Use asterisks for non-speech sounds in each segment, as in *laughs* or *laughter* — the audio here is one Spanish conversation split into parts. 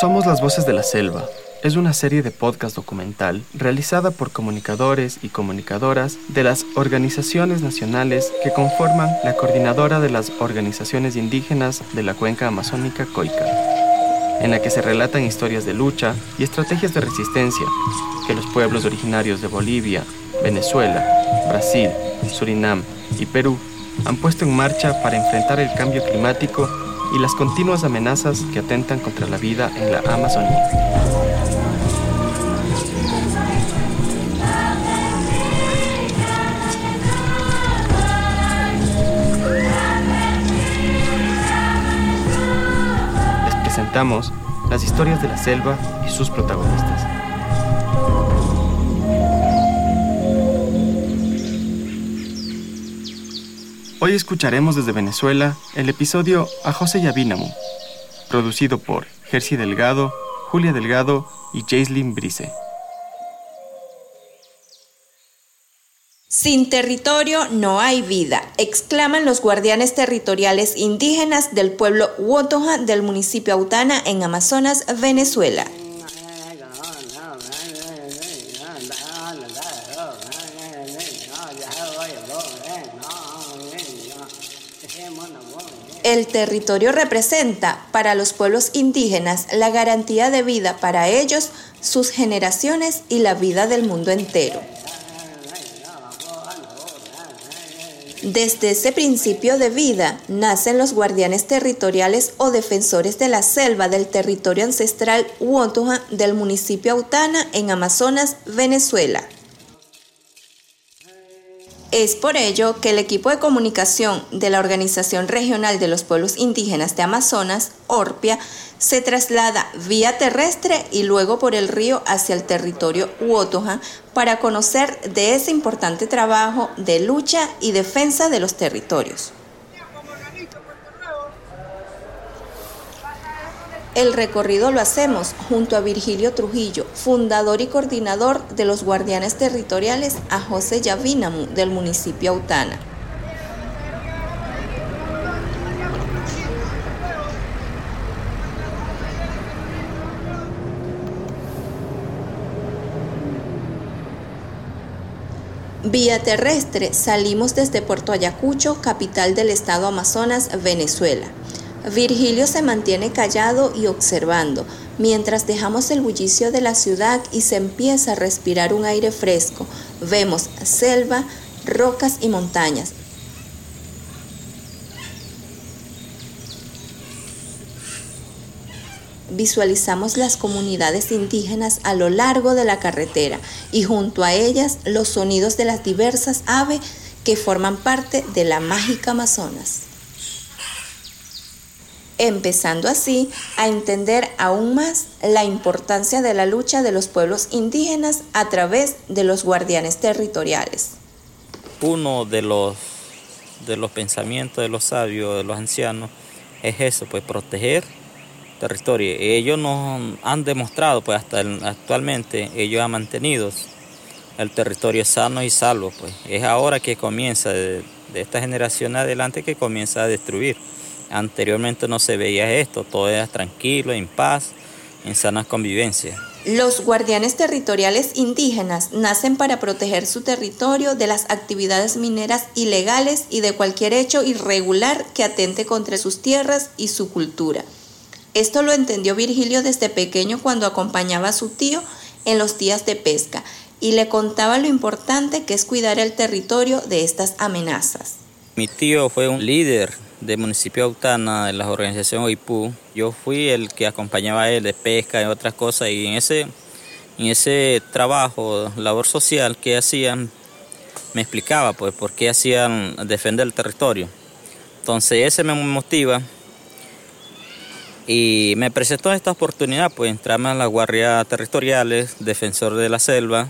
Somos las Voces de la Selva. Es una serie de podcast documental realizada por comunicadores y comunicadoras de las organizaciones nacionales que conforman la coordinadora de las organizaciones indígenas de la cuenca amazónica Coica, en la que se relatan historias de lucha y estrategias de resistencia que los pueblos originarios de Bolivia, Venezuela, Brasil, Surinam y Perú han puesto en marcha para enfrentar el cambio climático y las continuas amenazas que atentan contra la vida en la Amazonía. Les presentamos las historias de la selva y sus protagonistas. Hoy escucharemos desde Venezuela el episodio A José Yavinamu, producido por Jersey Delgado, Julia Delgado y Jaislyn Brice. Sin territorio no hay vida, exclaman los guardianes territoriales indígenas del pueblo Wotoja del municipio Autana en Amazonas, Venezuela. El territorio representa para los pueblos indígenas la garantía de vida para ellos, sus generaciones y la vida del mundo entero. Desde ese principio de vida nacen los guardianes territoriales o defensores de la selva del territorio ancestral Uotoja del municipio Autana en Amazonas, Venezuela. Es por ello que el equipo de comunicación de la Organización Regional de los Pueblos Indígenas de Amazonas, ORPIA, se traslada vía terrestre y luego por el río hacia el territorio Uotoja para conocer de ese importante trabajo de lucha y defensa de los territorios. El recorrido lo hacemos junto a Virgilio Trujillo, fundador y coordinador de los Guardianes Territoriales, a José Yavinamu del municipio Autana. Vía terrestre salimos desde Puerto Ayacucho, capital del estado Amazonas, Venezuela. Virgilio se mantiene callado y observando, mientras dejamos el bullicio de la ciudad y se empieza a respirar un aire fresco. Vemos selva, rocas y montañas. Visualizamos las comunidades indígenas a lo largo de la carretera y junto a ellas los sonidos de las diversas aves que forman parte de la mágica Amazonas empezando así a entender aún más la importancia de la lucha de los pueblos indígenas a través de los guardianes territoriales. Uno de los, de los pensamientos de los sabios, de los ancianos, es eso, pues proteger territorio. Ellos nos han demostrado, pues hasta actualmente, ellos han mantenido el territorio sano y salvo. Pues es ahora que comienza, de, de esta generación adelante, que comienza a destruir. Anteriormente no se veía esto, todo era tranquilo, en paz, en sana convivencia. Los guardianes territoriales indígenas nacen para proteger su territorio de las actividades mineras ilegales y de cualquier hecho irregular que atente contra sus tierras y su cultura. Esto lo entendió Virgilio desde pequeño cuando acompañaba a su tío en los días de pesca y le contaba lo importante que es cuidar el territorio de estas amenazas. Mi tío fue un líder del municipio de Autana, de la organización OIPU. Yo fui el que acompañaba a él de pesca y otras cosas y en ese, en ese trabajo, labor social que hacían, me explicaba pues por qué hacían defender el territorio. Entonces ese me motiva y me presentó esta oportunidad pues entrarme a las guardias territoriales, defensor de la selva,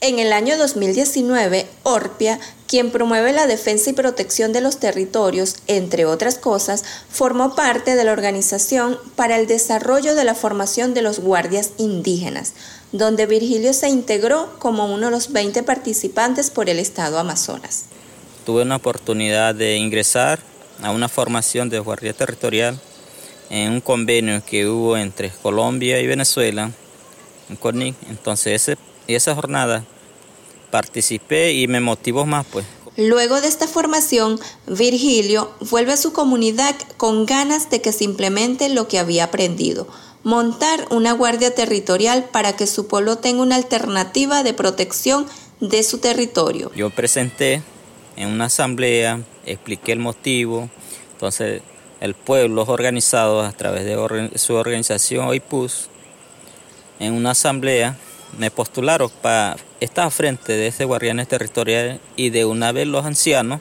en el año 2019, Orpia, quien promueve la defensa y protección de los territorios, entre otras cosas, formó parte de la Organización para el Desarrollo de la Formación de los Guardias Indígenas, donde Virgilio se integró como uno de los 20 participantes por el Estado Amazonas. Tuve una oportunidad de ingresar a una formación de guardia territorial en un convenio que hubo entre Colombia y Venezuela, en CONIC. Entonces ese, esa jornada participé y me motivó más pues. Luego de esta formación, Virgilio vuelve a su comunidad con ganas de que se implemente lo que había aprendido, montar una guardia territorial para que su pueblo tenga una alternativa de protección de su territorio. Yo presenté en una asamblea, expliqué el motivo, entonces el pueblo, los organizados a través de su organización OIPUS, en una asamblea me postularon para estar frente de ese guardianes territorial y de una vez los ancianos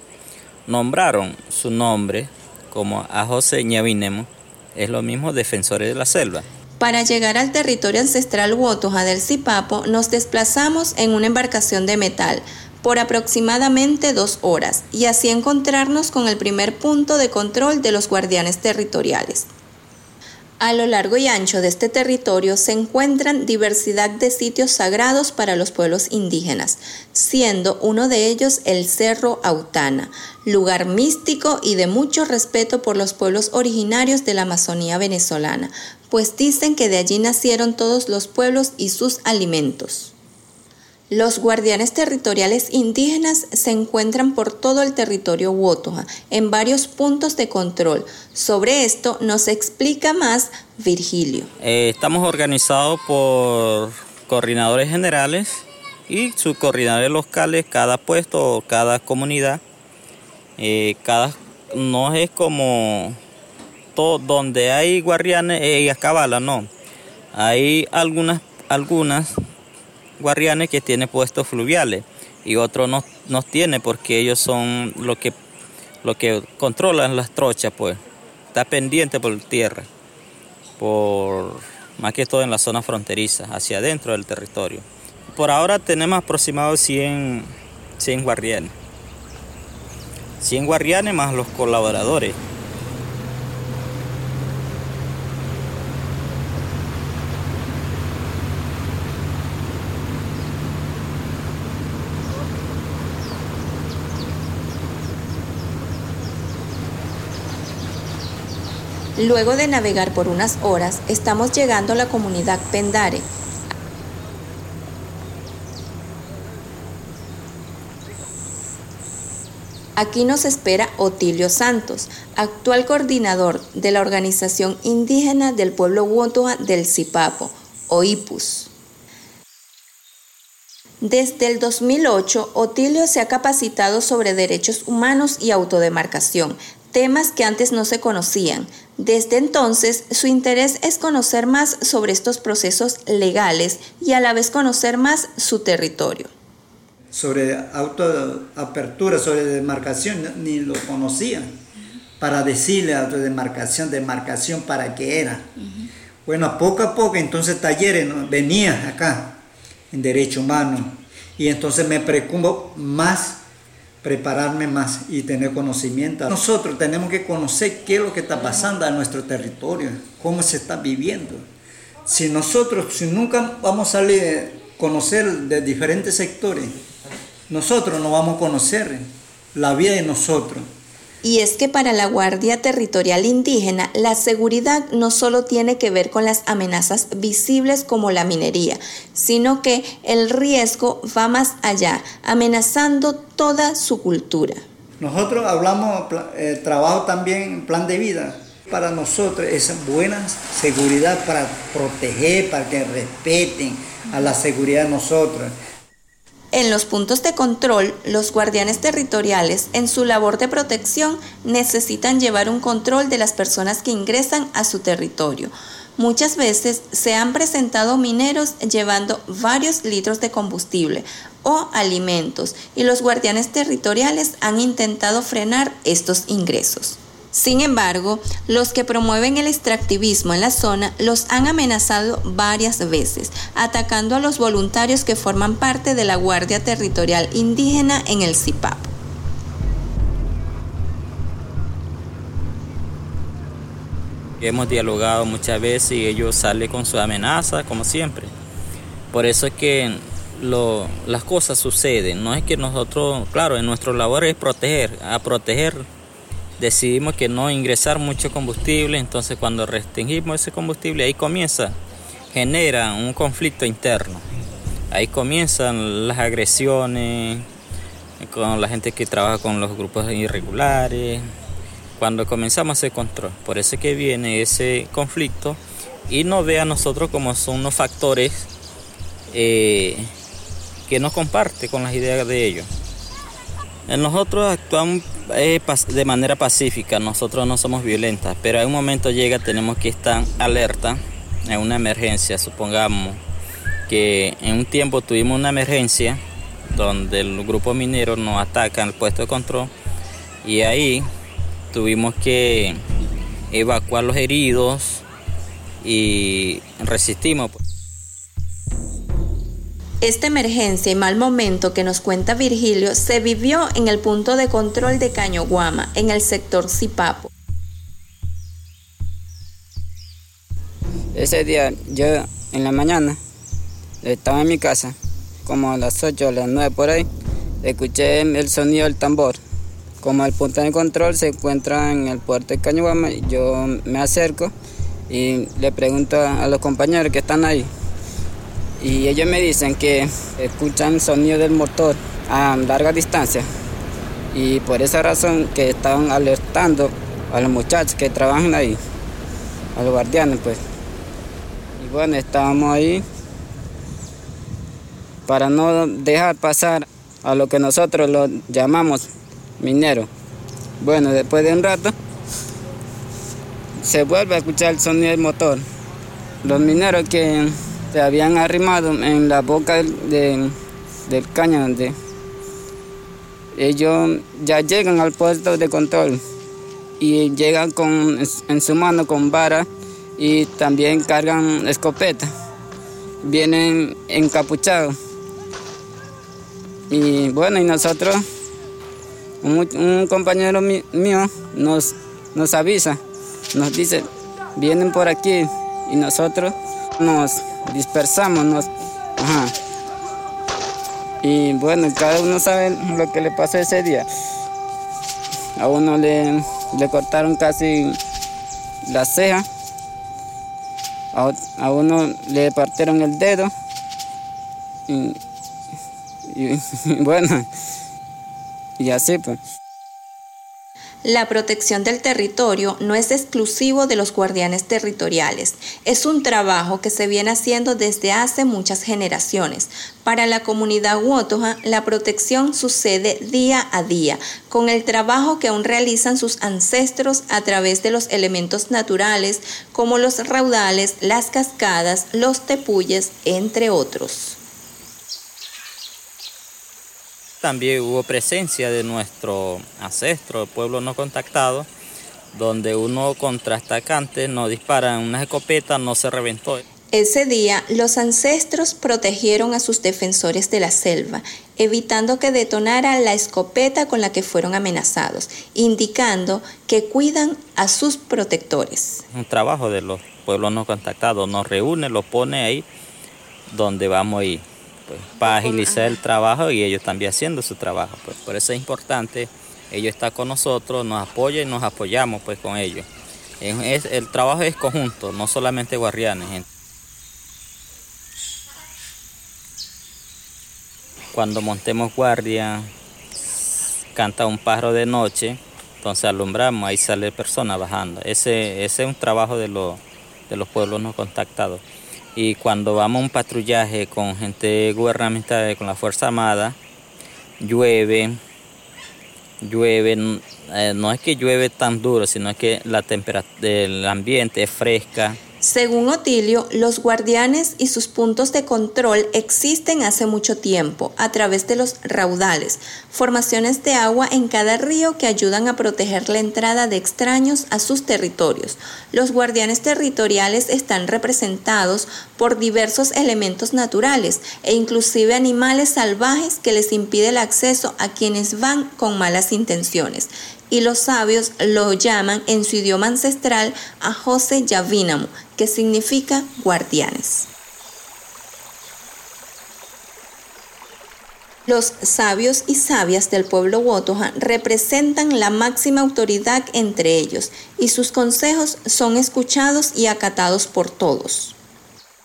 nombraron su nombre como a José Ñavinemo, es lo mismo defensores de la selva. Para llegar al territorio ancestral Wotoja del Zipapo, nos desplazamos en una embarcación de metal por aproximadamente dos horas y así encontrarnos con el primer punto de control de los guardianes territoriales. A lo largo y ancho de este territorio se encuentran diversidad de sitios sagrados para los pueblos indígenas, siendo uno de ellos el Cerro Autana, lugar místico y de mucho respeto por los pueblos originarios de la Amazonía venezolana, pues dicen que de allí nacieron todos los pueblos y sus alimentos. Los guardianes territoriales indígenas se encuentran por todo el territorio Wotoja, en varios puntos de control. Sobre esto nos explica más Virgilio. Eh, estamos organizados por coordinadores generales y subcoordinadores locales, cada puesto cada comunidad. Eh, cada, no es como todo, donde hay guardianes y cabala, no. Hay algunas, algunas guardianes que tienen puestos fluviales y otros no, no tiene porque ellos son lo que, lo que controlan las trochas, pues. Está pendiente por tierra, por más que todo en la zona fronteriza, hacia adentro del territorio. Por ahora tenemos aproximadamente 100, 100 guardianes. 100 guardianes más los colaboradores. Luego de navegar por unas horas, estamos llegando a la comunidad Pendare. Aquí nos espera Otilio Santos, actual coordinador de la organización indígena del pueblo Wotoa del Zipapo, OIPUS. Desde el 2008, Otilio se ha capacitado sobre derechos humanos y autodemarcación, temas que antes no se conocían. Desde entonces, su interés es conocer más sobre estos procesos legales y a la vez conocer más su territorio. Sobre autoapertura, sobre demarcación, ni lo conocían. Para decirle autodemarcación, demarcación para qué era. Bueno, poco a poco, entonces talleres venía acá en derecho humano y entonces me preocupo más prepararme más y tener conocimiento. Nosotros tenemos que conocer qué es lo que está pasando en nuestro territorio, cómo se está viviendo. Si nosotros, si nunca vamos a conocer de diferentes sectores, nosotros no vamos a conocer la vida de nosotros. Y es que para la Guardia Territorial Indígena, la seguridad no solo tiene que ver con las amenazas visibles como la minería, sino que el riesgo va más allá, amenazando toda su cultura. Nosotros hablamos, eh, trabajo también plan de vida. Para nosotros es buena seguridad para proteger, para que respeten a la seguridad de nosotros. En los puntos de control, los guardianes territoriales, en su labor de protección, necesitan llevar un control de las personas que ingresan a su territorio. Muchas veces se han presentado mineros llevando varios litros de combustible o alimentos y los guardianes territoriales han intentado frenar estos ingresos. Sin embargo, los que promueven el extractivismo en la zona los han amenazado varias veces, atacando a los voluntarios que forman parte de la Guardia Territorial Indígena en el CIPAP. Hemos dialogado muchas veces y ellos salen con su amenaza, como siempre. Por eso es que las cosas suceden. No es que nosotros, claro, en nuestro labor es proteger, a proteger decidimos que no ingresar mucho combustible, entonces cuando restringimos ese combustible ahí comienza, genera un conflicto interno. Ahí comienzan las agresiones con la gente que trabaja con los grupos irregulares, cuando comenzamos a hacer control. Por eso es que viene ese conflicto y nos ve a nosotros como son unos factores eh, que no comparte con las ideas de ellos. Nosotros actuamos eh, de manera pacífica, nosotros no somos violentas, pero en un momento llega, tenemos que estar alerta en una emergencia, supongamos que en un tiempo tuvimos una emergencia donde el grupo minero nos ataca el puesto de control y ahí tuvimos que evacuar los heridos y resistimos. Esta emergencia y mal momento que nos cuenta Virgilio se vivió en el punto de control de Cañoguama, en el sector Zipapo. Ese día yo en la mañana estaba en mi casa, como a las 8 o las 9 por ahí, escuché el sonido del tambor. Como el punto de control se encuentra en el puerto de Cañoguama, yo me acerco y le pregunto a los compañeros que están ahí y ellos me dicen que escuchan sonido del motor a larga distancia y por esa razón que estaban alertando a los muchachos que trabajan ahí, a los guardianes pues. Y bueno, estábamos ahí para no dejar pasar a lo que nosotros lo llamamos minero. Bueno, después de un rato se vuelve a escuchar el sonido del motor. Los mineros que se habían arrimado en la boca del, caño donde ellos ya llegan al puesto de control y llegan con, en su mano con vara y también cargan escopeta. Vienen encapuchados. Y bueno, y nosotros, un, compañero mío nos, nos avisa, nos dice, vienen por aquí y nosotros nos dispersamos. Y bueno, cada uno sabe lo que le pasó ese día. A uno le, le cortaron casi la ceja, a, uno le partieron el dedo. y *laughs* bueno, y así pues. La protección del territorio no es exclusivo de los guardianes territoriales, es un trabajo que se viene haciendo desde hace muchas generaciones. Para la comunidad Wotoja, la protección sucede día a día, con el trabajo que aún realizan sus ancestros a través de los elementos naturales como los raudales, las cascadas, los tepuyes, entre otros. También hubo presencia de nuestro ancestro, el pueblo no contactado, donde uno contra atacantes nos disparan una escopeta, no se reventó. Ese día, los ancestros protegieron a sus defensores de la selva, evitando que detonara la escopeta con la que fueron amenazados, indicando que cuidan a sus protectores. Un trabajo de los pueblos no contactados nos reúne, lo pone ahí donde vamos a ir. Pues, para agilizar el trabajo y ellos también haciendo su trabajo. Pues. Por eso es importante, ellos están con nosotros, nos apoyan y nos apoyamos pues con ellos. el trabajo es conjunto, no solamente guardianes. Cuando montemos guardia, canta un pájaro de noche, entonces alumbramos, ahí sale persona bajando. Ese, ese es un trabajo de, de los pueblos no contactados y cuando vamos a un patrullaje con gente gubernamental, con la Fuerza Armada, llueve, llueve, eh, no es que llueve tan duro, sino que la temperatura del ambiente es fresca, según Otilio, los guardianes y sus puntos de control existen hace mucho tiempo a través de los raudales, formaciones de agua en cada río que ayudan a proteger la entrada de extraños a sus territorios. Los guardianes territoriales están representados por diversos elementos naturales e inclusive animales salvajes que les impide el acceso a quienes van con malas intenciones y los sabios lo llaman en su idioma ancestral a José Yavínamo, que significa guardianes. Los sabios y sabias del pueblo Wotoja representan la máxima autoridad entre ellos y sus consejos son escuchados y acatados por todos.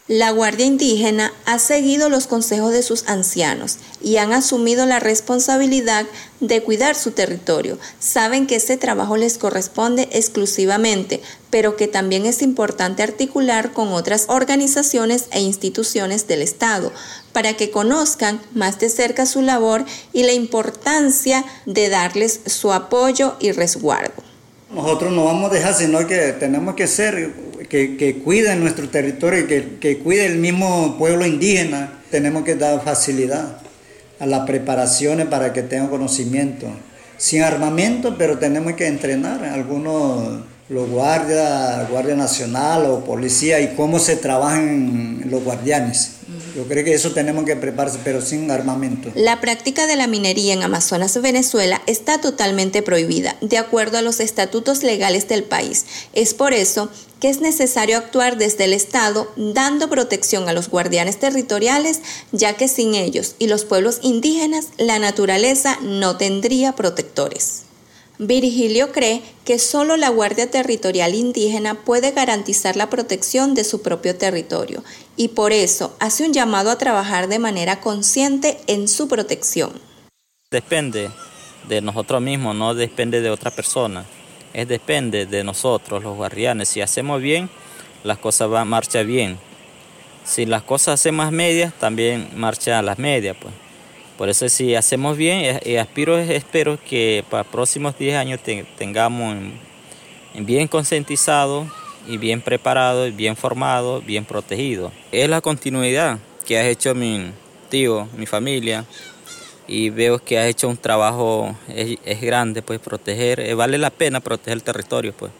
La Guardia Indígena ha seguido los consejos de sus ancianos y han asumido la responsabilidad de cuidar su territorio. Saben que ese trabajo les corresponde exclusivamente, pero que también es importante articular con otras organizaciones e instituciones del Estado para que conozcan más de cerca su labor y la importancia de darles su apoyo y resguardo. Nosotros no vamos a dejar, sino que tenemos que ser que, que cuiden nuestro territorio que, que cuide el mismo pueblo indígena, tenemos que dar facilidad a las preparaciones para que tengan conocimiento. Sin armamento, pero tenemos que entrenar a algunos, los guardias, Guardia Nacional o policía y cómo se trabajan los guardianes. Yo creo que eso tenemos que prepararse, pero sin armamento. La práctica de la minería en Amazonas, Venezuela, está totalmente prohibida, de acuerdo a los estatutos legales del país. Es por eso que es necesario actuar desde el Estado dando protección a los guardianes territoriales, ya que sin ellos y los pueblos indígenas la naturaleza no tendría protectores. Virgilio cree que solo la Guardia Territorial Indígena puede garantizar la protección de su propio territorio y por eso hace un llamado a trabajar de manera consciente en su protección. Depende de nosotros mismos, no depende de otra persona. Es depende de nosotros, los guardianes. Si hacemos bien, las cosas van marcha bien. Si las cosas hacemos medias, también marcha las medias, pues. Por eso si hacemos bien, eh, eh, aspiro, espero que para los próximos 10 años tengamos bien concientizado y bien preparado, bien formado, bien protegido. Es la continuidad que ha hecho mi tío, mi familia, y veo que ha hecho un trabajo, es, grande, pues proteger, eh, vale la pena proteger el territorio, pues.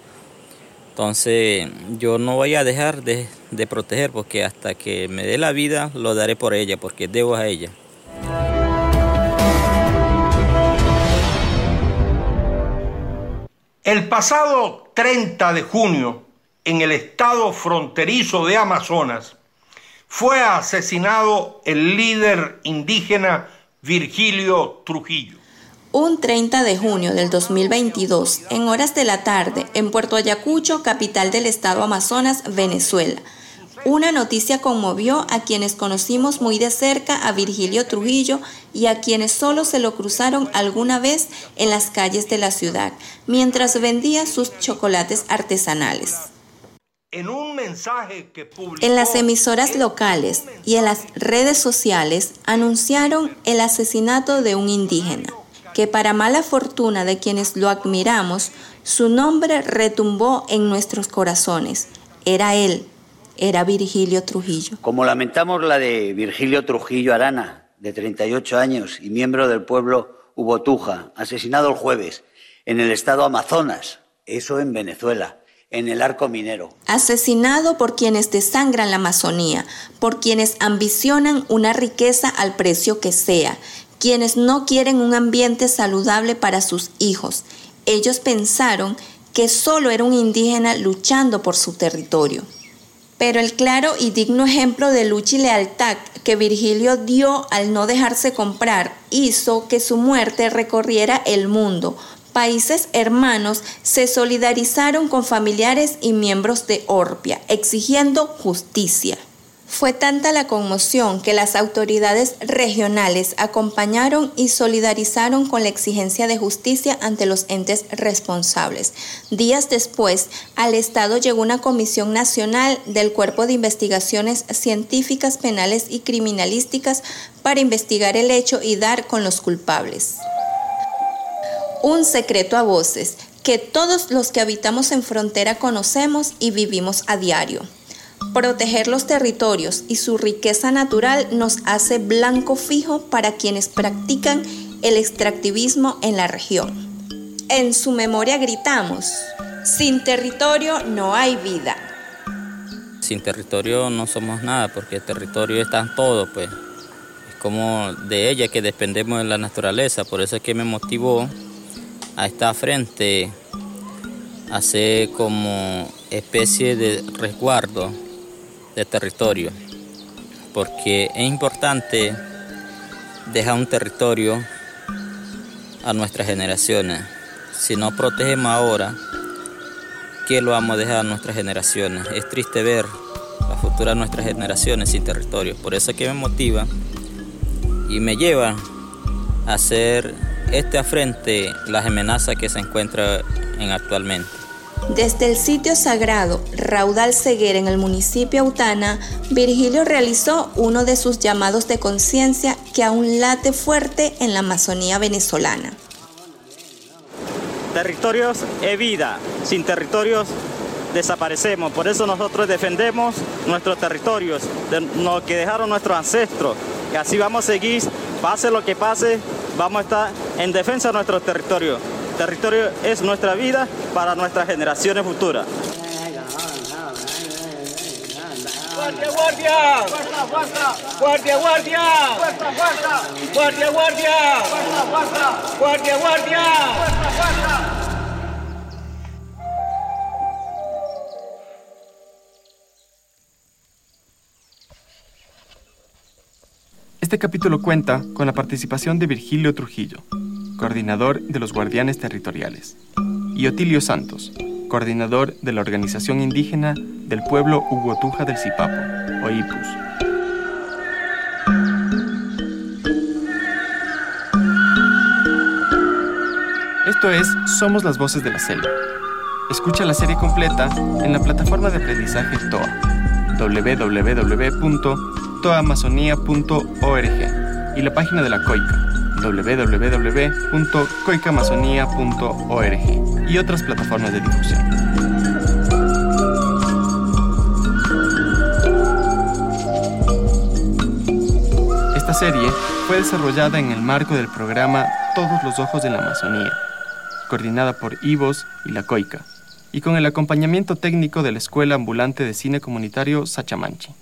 Entonces yo no voy a dejar de, de proteger porque hasta que me dé la vida lo daré por ella, porque debo a ella. El pasado 30 de junio, en el estado fronterizo de Amazonas, fue asesinado el líder indígena Virgilio Trujillo. Un 30 de junio del 2022, en horas de la tarde, en Puerto Ayacucho, capital del estado Amazonas, Venezuela, una noticia conmovió a quienes conocimos muy de cerca a Virgilio Trujillo y a quienes solo se lo cruzaron alguna vez en las calles de la ciudad, mientras vendía sus chocolates artesanales. En, un mensaje que en las emisoras locales y en las redes sociales anunciaron el asesinato de un indígena, que para mala fortuna de quienes lo admiramos, su nombre retumbó en nuestros corazones. Era él, era Virgilio Trujillo. Como lamentamos la de Virgilio Trujillo Arana, de 38 años y miembro del pueblo Ubotuja, asesinado el jueves en el estado Amazonas, eso en Venezuela, en el arco minero. Asesinado por quienes desangran la Amazonía, por quienes ambicionan una riqueza al precio que sea, quienes no quieren un ambiente saludable para sus hijos. Ellos pensaron que solo era un indígena luchando por su territorio. Pero el claro y digno ejemplo de lucha y lealtad que Virgilio dio al no dejarse comprar hizo que su muerte recorriera el mundo. Países hermanos se solidarizaron con familiares y miembros de Orpia, exigiendo justicia. Fue tanta la conmoción que las autoridades regionales acompañaron y solidarizaron con la exigencia de justicia ante los entes responsables. Días después, al Estado llegó una comisión nacional del Cuerpo de Investigaciones Científicas, Penales y Criminalísticas para investigar el hecho y dar con los culpables. Un secreto a voces que todos los que habitamos en frontera conocemos y vivimos a diario. Proteger los territorios y su riqueza natural nos hace blanco fijo para quienes practican el extractivismo en la región. En su memoria gritamos, sin territorio no hay vida. Sin territorio no somos nada porque el territorio está en todo, pues. Es como de ella que dependemos de la naturaleza, por eso es que me motivó a estar frente, ser como especie de resguardo de territorio, porque es importante dejar un territorio a nuestras generaciones. Si no protegemos ahora, ¿qué lo vamos a dejar a nuestras generaciones? Es triste ver la futura de nuestras generaciones sin territorio. Por eso es que me motiva y me lleva a hacer este afrente las amenazas que se encuentran en actualmente. Desde el sitio sagrado Raudal Ceguera en el municipio Autana, Virgilio realizó uno de sus llamados de conciencia que aún late fuerte en la Amazonía venezolana. Territorios es vida, sin territorios desaparecemos, por eso nosotros defendemos nuestros territorios, de lo que dejaron nuestros ancestros, y así vamos a seguir, pase lo que pase, vamos a estar en defensa de nuestro territorio. territorio es nuestra vida para nuestras generaciones futuras. Guardia, guardia. Guardia, guardia. Guardia, guardia. Guardia, guardia. Guardia, guardia. Este capítulo cuenta con la participación de Virgilio Trujillo, coordinador de los Guardianes Territoriales, y Otilio Santos, coordinador de la organización indígena del pueblo Hugotuja del Zipapo, OIPUS. Esto es Somos las Voces de la Selva. Escucha la serie completa en la plataforma de aprendizaje TOA, www.toamazonía.org y la página de la COICA, www.coicamazonía.org y otras plataformas de difusión. Esta serie fue desarrollada en el marco del programa Todos los Ojos de la Amazonía, coordinada por IVOS y la COICA, y con el acompañamiento técnico de la Escuela Ambulante de Cine Comunitario Sachamanchi.